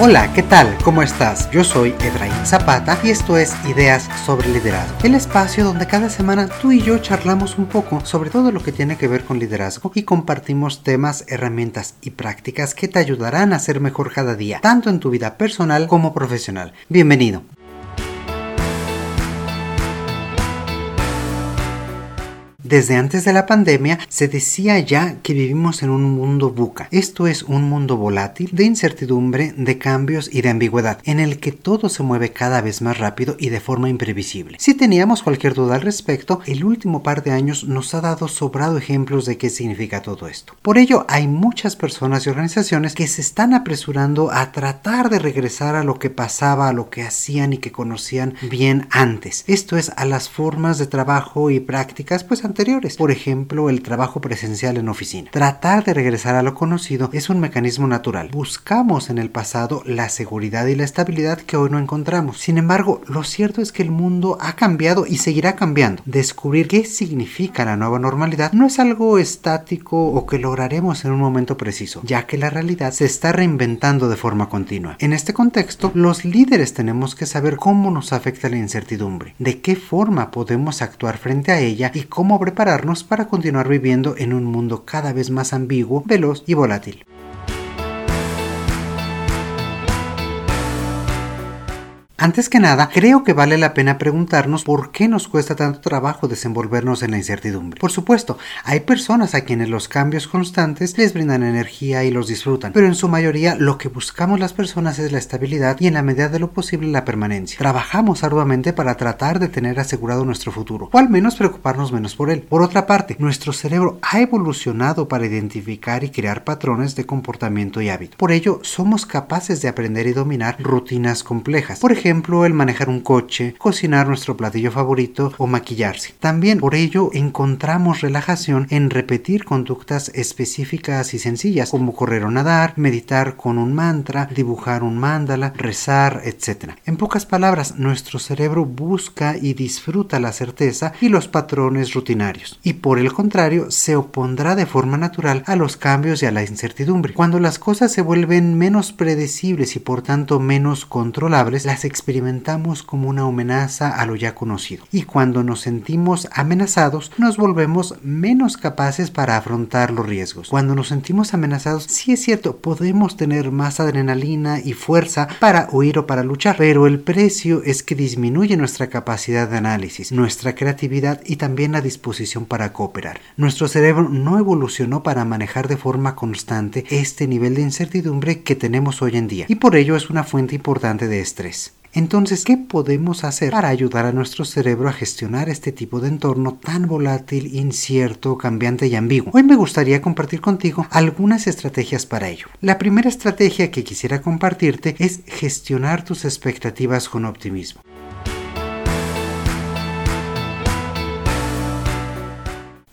Hola, ¿qué tal? ¿Cómo estás? Yo soy Efraín Zapata y esto es Ideas sobre Liderazgo, el espacio donde cada semana tú y yo charlamos un poco sobre todo lo que tiene que ver con liderazgo y compartimos temas, herramientas y prácticas que te ayudarán a ser mejor cada día, tanto en tu vida personal como profesional. Bienvenido. Desde antes de la pandemia se decía ya que vivimos en un mundo buca. Esto es un mundo volátil, de incertidumbre, de cambios y de ambigüedad, en el que todo se mueve cada vez más rápido y de forma imprevisible. Si teníamos cualquier duda al respecto, el último par de años nos ha dado sobrado ejemplos de qué significa todo esto. Por ello, hay muchas personas y organizaciones que se están apresurando a tratar de regresar a lo que pasaba, a lo que hacían y que conocían bien antes. Esto es a las formas de trabajo y prácticas pues antes por ejemplo el trabajo presencial en oficina. Tratar de regresar a lo conocido es un mecanismo natural. Buscamos en el pasado la seguridad y la estabilidad que hoy no encontramos. Sin embargo, lo cierto es que el mundo ha cambiado y seguirá cambiando. Descubrir qué significa la nueva normalidad no es algo estático o que lograremos en un momento preciso, ya que la realidad se está reinventando de forma continua. En este contexto, los líderes tenemos que saber cómo nos afecta la incertidumbre, de qué forma podemos actuar frente a ella y cómo prepararnos para continuar viviendo en un mundo cada vez más ambiguo, veloz y volátil. Antes que nada, creo que vale la pena preguntarnos por qué nos cuesta tanto trabajo desenvolvernos en la incertidumbre. Por supuesto, hay personas a quienes los cambios constantes les brindan energía y los disfrutan, pero en su mayoría lo que buscamos las personas es la estabilidad y en la medida de lo posible la permanencia. Trabajamos arduamente para tratar de tener asegurado nuestro futuro, o al menos preocuparnos menos por él. Por otra parte, nuestro cerebro ha evolucionado para identificar y crear patrones de comportamiento y hábito. Por ello, somos capaces de aprender y dominar rutinas complejas. Por ejemplo, ejemplo, el manejar un coche, cocinar nuestro platillo favorito o maquillarse. También por ello encontramos relajación en repetir conductas específicas y sencillas, como correr o nadar, meditar con un mantra, dibujar un mandala, rezar, etc. En pocas palabras, nuestro cerebro busca y disfruta la certeza y los patrones rutinarios, y por el contrario, se opondrá de forma natural a los cambios y a la incertidumbre. Cuando las cosas se vuelven menos predecibles y por tanto menos controlables, las experimentamos como una amenaza a lo ya conocido. Y cuando nos sentimos amenazados, nos volvemos menos capaces para afrontar los riesgos. Cuando nos sentimos amenazados, sí es cierto, podemos tener más adrenalina y fuerza para huir o para luchar, pero el precio es que disminuye nuestra capacidad de análisis, nuestra creatividad y también la disposición para cooperar. Nuestro cerebro no evolucionó para manejar de forma constante este nivel de incertidumbre que tenemos hoy en día y por ello es una fuente importante de estrés. Entonces, ¿qué podemos hacer para ayudar a nuestro cerebro a gestionar este tipo de entorno tan volátil, incierto, cambiante y ambiguo? Hoy me gustaría compartir contigo algunas estrategias para ello. La primera estrategia que quisiera compartirte es gestionar tus expectativas con optimismo.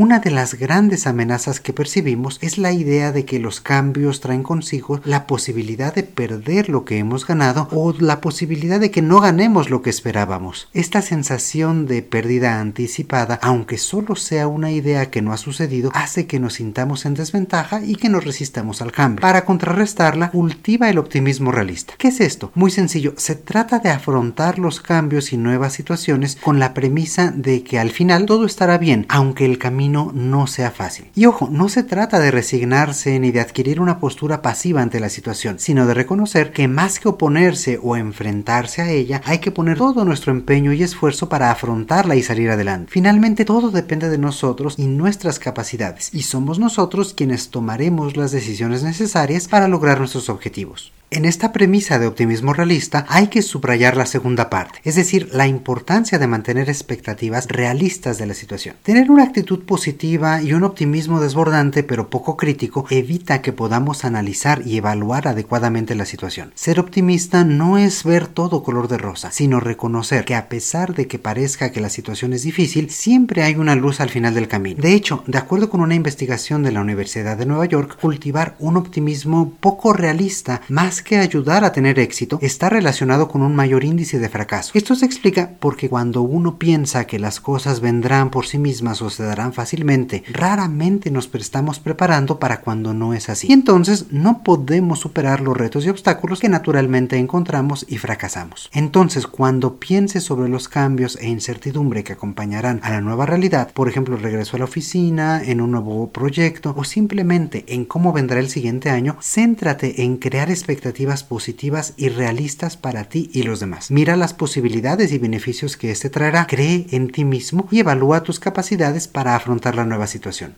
Una de las grandes amenazas que percibimos es la idea de que los cambios traen consigo la posibilidad de perder lo que hemos ganado o la posibilidad de que no ganemos lo que esperábamos. Esta sensación de pérdida anticipada, aunque solo sea una idea que no ha sucedido, hace que nos sintamos en desventaja y que nos resistamos al cambio. Para contrarrestarla, cultiva el optimismo realista. ¿Qué es esto? Muy sencillo, se trata de afrontar los cambios y nuevas situaciones con la premisa de que al final todo estará bien, aunque el camino no sea fácil. Y ojo, no se trata de resignarse ni de adquirir una postura pasiva ante la situación, sino de reconocer que más que oponerse o enfrentarse a ella, hay que poner todo nuestro empeño y esfuerzo para afrontarla y salir adelante. Finalmente, todo depende de nosotros y nuestras capacidades, y somos nosotros quienes tomaremos las decisiones necesarias para lograr nuestros objetivos. En esta premisa de optimismo realista hay que subrayar la segunda parte, es decir, la importancia de mantener expectativas realistas de la situación. Tener una actitud positiva y un optimismo desbordante pero poco crítico evita que podamos analizar y evaluar adecuadamente la situación. Ser optimista no es ver todo color de rosa, sino reconocer que a pesar de que parezca que la situación es difícil, siempre hay una luz al final del camino. De hecho, de acuerdo con una investigación de la Universidad de Nueva York, cultivar un optimismo poco realista más que ayudar a tener éxito, está relacionado con un mayor índice de fracaso. Esto se explica porque cuando uno piensa que las cosas vendrán por sí mismas o se darán fácilmente, raramente nos estamos preparando para cuando no es así. Y entonces no podemos superar los retos y obstáculos que naturalmente encontramos y fracasamos. Entonces, cuando pienses sobre los cambios e incertidumbre que acompañarán a la nueva realidad, por ejemplo, el regreso a la oficina, en un nuevo proyecto o simplemente en cómo vendrá el siguiente año, céntrate en crear expectativas positivas y realistas para ti y los demás. Mira las posibilidades y beneficios que este traerá, cree en ti mismo y evalúa tus capacidades para afrontar la nueva situación.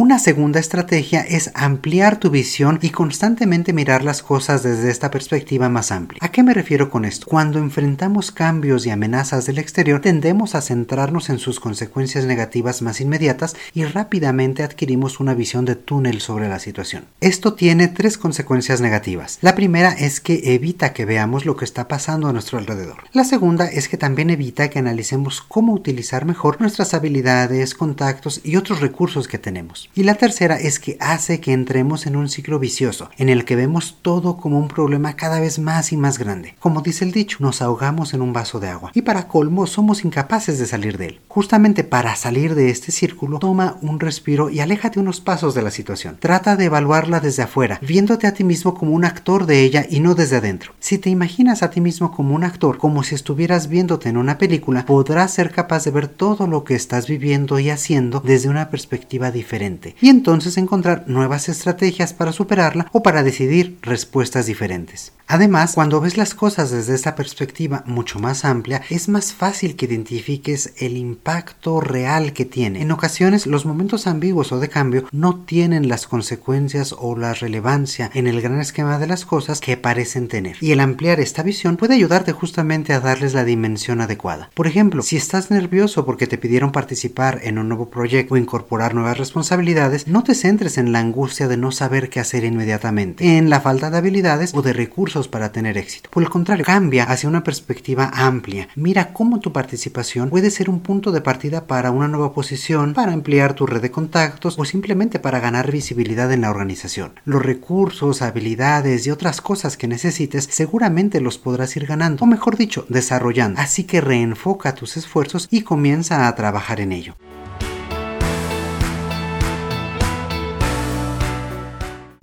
Una segunda estrategia es ampliar tu visión y constantemente mirar las cosas desde esta perspectiva más amplia. ¿A qué me refiero con esto? Cuando enfrentamos cambios y amenazas del exterior, tendemos a centrarnos en sus consecuencias negativas más inmediatas y rápidamente adquirimos una visión de túnel sobre la situación. Esto tiene tres consecuencias negativas. La primera es que evita que veamos lo que está pasando a nuestro alrededor. La segunda es que también evita que analicemos cómo utilizar mejor nuestras habilidades, contactos y otros recursos que tenemos. Y la tercera es que hace que entremos en un ciclo vicioso, en el que vemos todo como un problema cada vez más y más grande. Como dice el dicho, nos ahogamos en un vaso de agua. Y para colmo, somos incapaces de salir de él. Justamente para salir de este círculo, toma un respiro y aléjate unos pasos de la situación. Trata de evaluarla desde afuera, viéndote a ti mismo como un actor de ella y no desde adentro. Si te imaginas a ti mismo como un actor, como si estuvieras viéndote en una película, podrás ser capaz de ver todo lo que estás viviendo y haciendo desde una perspectiva diferente y entonces encontrar nuevas estrategias para superarla o para decidir respuestas diferentes. Además, cuando ves las cosas desde esta perspectiva mucho más amplia, es más fácil que identifiques el impacto real que tiene. En ocasiones, los momentos ambiguos o de cambio no tienen las consecuencias o la relevancia en el gran esquema de las cosas que parecen tener. Y el ampliar esta visión puede ayudarte justamente a darles la dimensión adecuada. Por ejemplo, si estás nervioso porque te pidieron participar en un nuevo proyecto o incorporar nuevas responsabilidades, no te centres en la angustia de no saber qué hacer inmediatamente, en la falta de habilidades o de recursos para tener éxito. Por el contrario, cambia hacia una perspectiva amplia. Mira cómo tu participación puede ser un punto de partida para una nueva posición, para ampliar tu red de contactos o simplemente para ganar visibilidad en la organización. Los recursos, habilidades y otras cosas que necesites seguramente los podrás ir ganando, o mejor dicho, desarrollando. Así que reenfoca tus esfuerzos y comienza a trabajar en ello.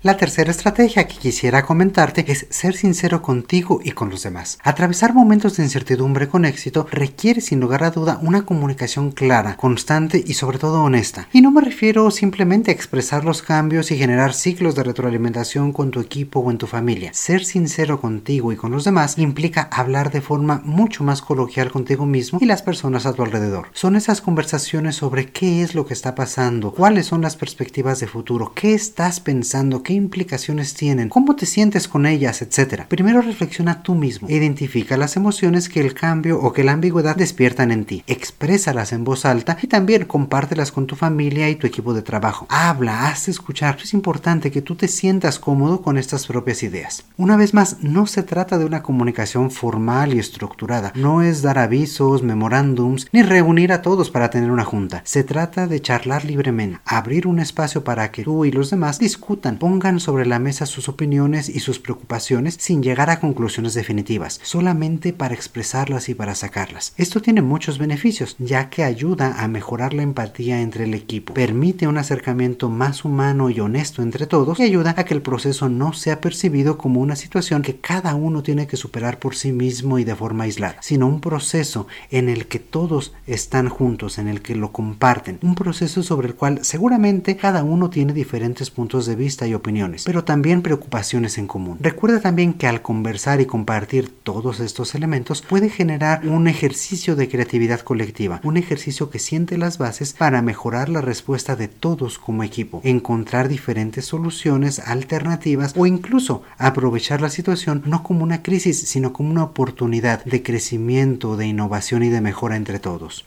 La tercera estrategia que quisiera comentarte es ser sincero contigo y con los demás. Atravesar momentos de incertidumbre con éxito requiere sin lugar a duda una comunicación clara, constante y sobre todo honesta. Y no me refiero simplemente a expresar los cambios y generar ciclos de retroalimentación con tu equipo o en tu familia. Ser sincero contigo y con los demás implica hablar de forma mucho más coloquial contigo mismo y las personas a tu alrededor. Son esas conversaciones sobre qué es lo que está pasando, cuáles son las perspectivas de futuro, qué estás pensando, qué implicaciones tienen, cómo te sientes con ellas, etc. Primero reflexiona tú mismo, identifica las emociones que el cambio o que la ambigüedad despiertan en ti, exprésalas en voz alta y también compártelas con tu familia y tu equipo de trabajo. Habla, haz escuchar. Es importante que tú te sientas cómodo con estas propias ideas. Una vez más, no se trata de una comunicación formal y estructurada. No es dar avisos, memorándums, ni reunir a todos para tener una junta. Se trata de charlar libremente, abrir un espacio para que tú y los demás discutan, pongan sobre la mesa sus opiniones y sus preocupaciones sin llegar a conclusiones definitivas, solamente para expresarlas y para sacarlas. Esto tiene muchos beneficios, ya que ayuda a mejorar la empatía entre el equipo, permite un acercamiento más humano y honesto entre todos y ayuda a que el proceso no sea percibido como una situación que cada uno tiene que superar por sí mismo y de forma aislada, sino un proceso en el que todos están juntos, en el que lo comparten, un proceso sobre el cual seguramente cada uno tiene diferentes puntos de vista y opiniones pero también preocupaciones en común. Recuerda también que al conversar y compartir todos estos elementos puede generar un ejercicio de creatividad colectiva, un ejercicio que siente las bases para mejorar la respuesta de todos como equipo, encontrar diferentes soluciones alternativas o incluso aprovechar la situación no como una crisis, sino como una oportunidad de crecimiento, de innovación y de mejora entre todos.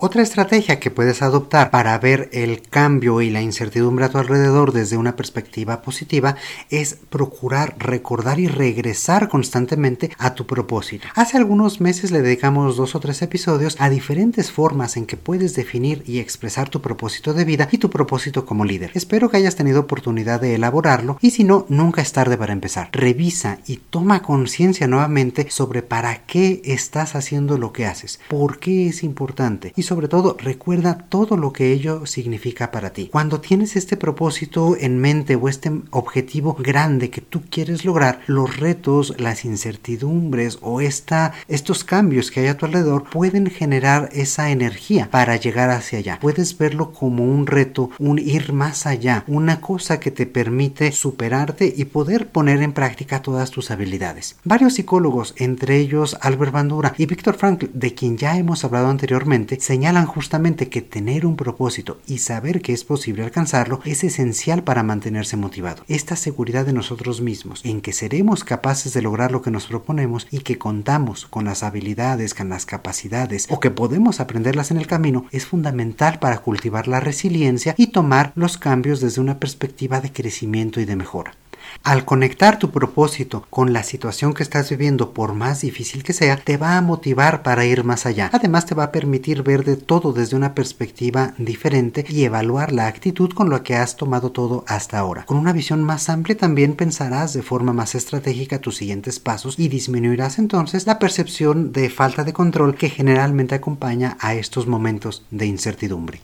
Otra estrategia que puedes adoptar para ver el cambio y la incertidumbre a tu alrededor desde una perspectiva positiva es procurar recordar y regresar constantemente a tu propósito. Hace algunos meses le dedicamos dos o tres episodios a diferentes formas en que puedes definir y expresar tu propósito de vida y tu propósito como líder. Espero que hayas tenido oportunidad de elaborarlo y si no, nunca es tarde para empezar. Revisa y toma conciencia nuevamente sobre para qué estás haciendo lo que haces, por qué es importante y sobre todo recuerda todo lo que ello significa para ti. Cuando tienes este propósito en mente o este objetivo grande que tú quieres lograr, los retos, las incertidumbres o esta, estos cambios que hay a tu alrededor pueden generar esa energía para llegar hacia allá. Puedes verlo como un reto, un ir más allá, una cosa que te permite superarte y poder poner en práctica todas tus habilidades. Varios psicólogos, entre ellos Albert Bandura y Víctor Frankl, de quien ya hemos hablado anteriormente, se señalan justamente que tener un propósito y saber que es posible alcanzarlo es esencial para mantenerse motivado. Esta seguridad de nosotros mismos, en que seremos capaces de lograr lo que nos proponemos y que contamos con las habilidades, con las capacidades o que podemos aprenderlas en el camino, es fundamental para cultivar la resiliencia y tomar los cambios desde una perspectiva de crecimiento y de mejora. Al conectar tu propósito con la situación que estás viviendo, por más difícil que sea, te va a motivar para ir más allá. Además, te va a permitir ver de todo desde una perspectiva diferente y evaluar la actitud con la que has tomado todo hasta ahora. Con una visión más amplia también pensarás de forma más estratégica tus siguientes pasos y disminuirás entonces la percepción de falta de control que generalmente acompaña a estos momentos de incertidumbre.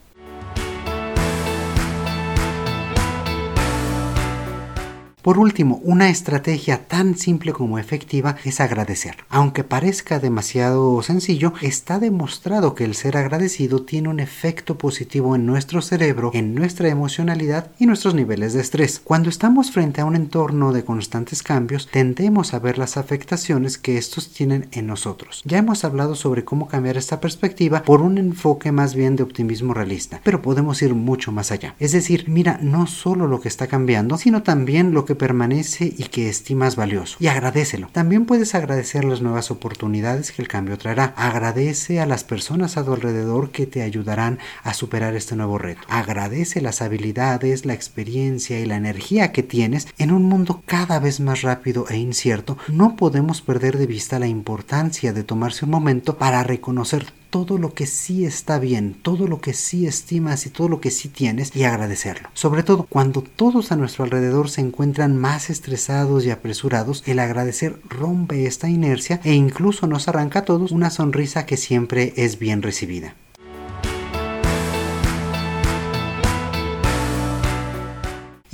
Por último, una estrategia tan simple como efectiva es agradecer. Aunque parezca demasiado sencillo, está demostrado que el ser agradecido tiene un efecto positivo en nuestro cerebro, en nuestra emocionalidad y nuestros niveles de estrés. Cuando estamos frente a un entorno de constantes cambios, tendemos a ver las afectaciones que estos tienen en nosotros. Ya hemos hablado sobre cómo cambiar esta perspectiva por un enfoque más bien de optimismo realista, pero podemos ir mucho más allá. Es decir, mira no solo lo que está cambiando, sino también lo que permanece y que estimas valioso. Y agradecelo. También puedes agradecer las nuevas oportunidades que el cambio traerá. Agradece a las personas a tu alrededor que te ayudarán a superar este nuevo reto. Agradece las habilidades, la experiencia y la energía que tienes en un mundo cada vez más rápido e incierto. No podemos perder de vista la importancia de tomarse un momento para reconocer todo lo que sí está bien, todo lo que sí estimas y todo lo que sí tienes y agradecerlo. Sobre todo cuando todos a nuestro alrededor se encuentran más estresados y apresurados, el agradecer rompe esta inercia e incluso nos arranca a todos una sonrisa que siempre es bien recibida.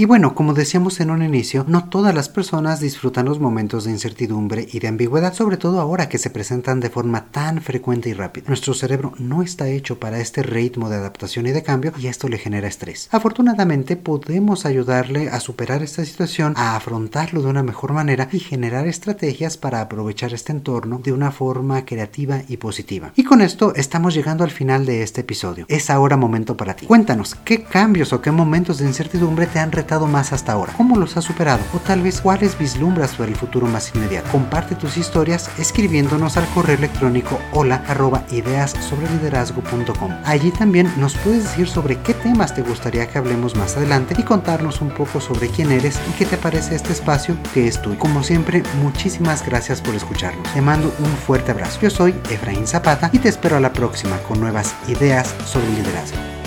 Y bueno, como decíamos en un inicio, no todas las personas disfrutan los momentos de incertidumbre y de ambigüedad, sobre todo ahora que se presentan de forma tan frecuente y rápida. Nuestro cerebro no está hecho para este ritmo de adaptación y de cambio y esto le genera estrés. Afortunadamente podemos ayudarle a superar esta situación, a afrontarlo de una mejor manera y generar estrategias para aprovechar este entorno de una forma creativa y positiva. Y con esto estamos llegando al final de este episodio. Es ahora momento para ti. Cuéntanos, ¿qué cambios o qué momentos de incertidumbre te han retado más hasta ahora? ¿Cómo los has superado? O tal vez cuáles vislumbras para el futuro más inmediato. Comparte tus historias escribiéndonos al correo electrónico hola arroba ideas sobre liderazgo.com. Allí también nos puedes decir sobre qué temas te gustaría que hablemos más adelante y contarnos un poco sobre quién eres y qué te parece este espacio que es tuyo. Como siempre, muchísimas gracias por escucharnos. Te mando un fuerte abrazo. Yo soy Efraín Zapata y te espero a la próxima con nuevas ideas sobre liderazgo.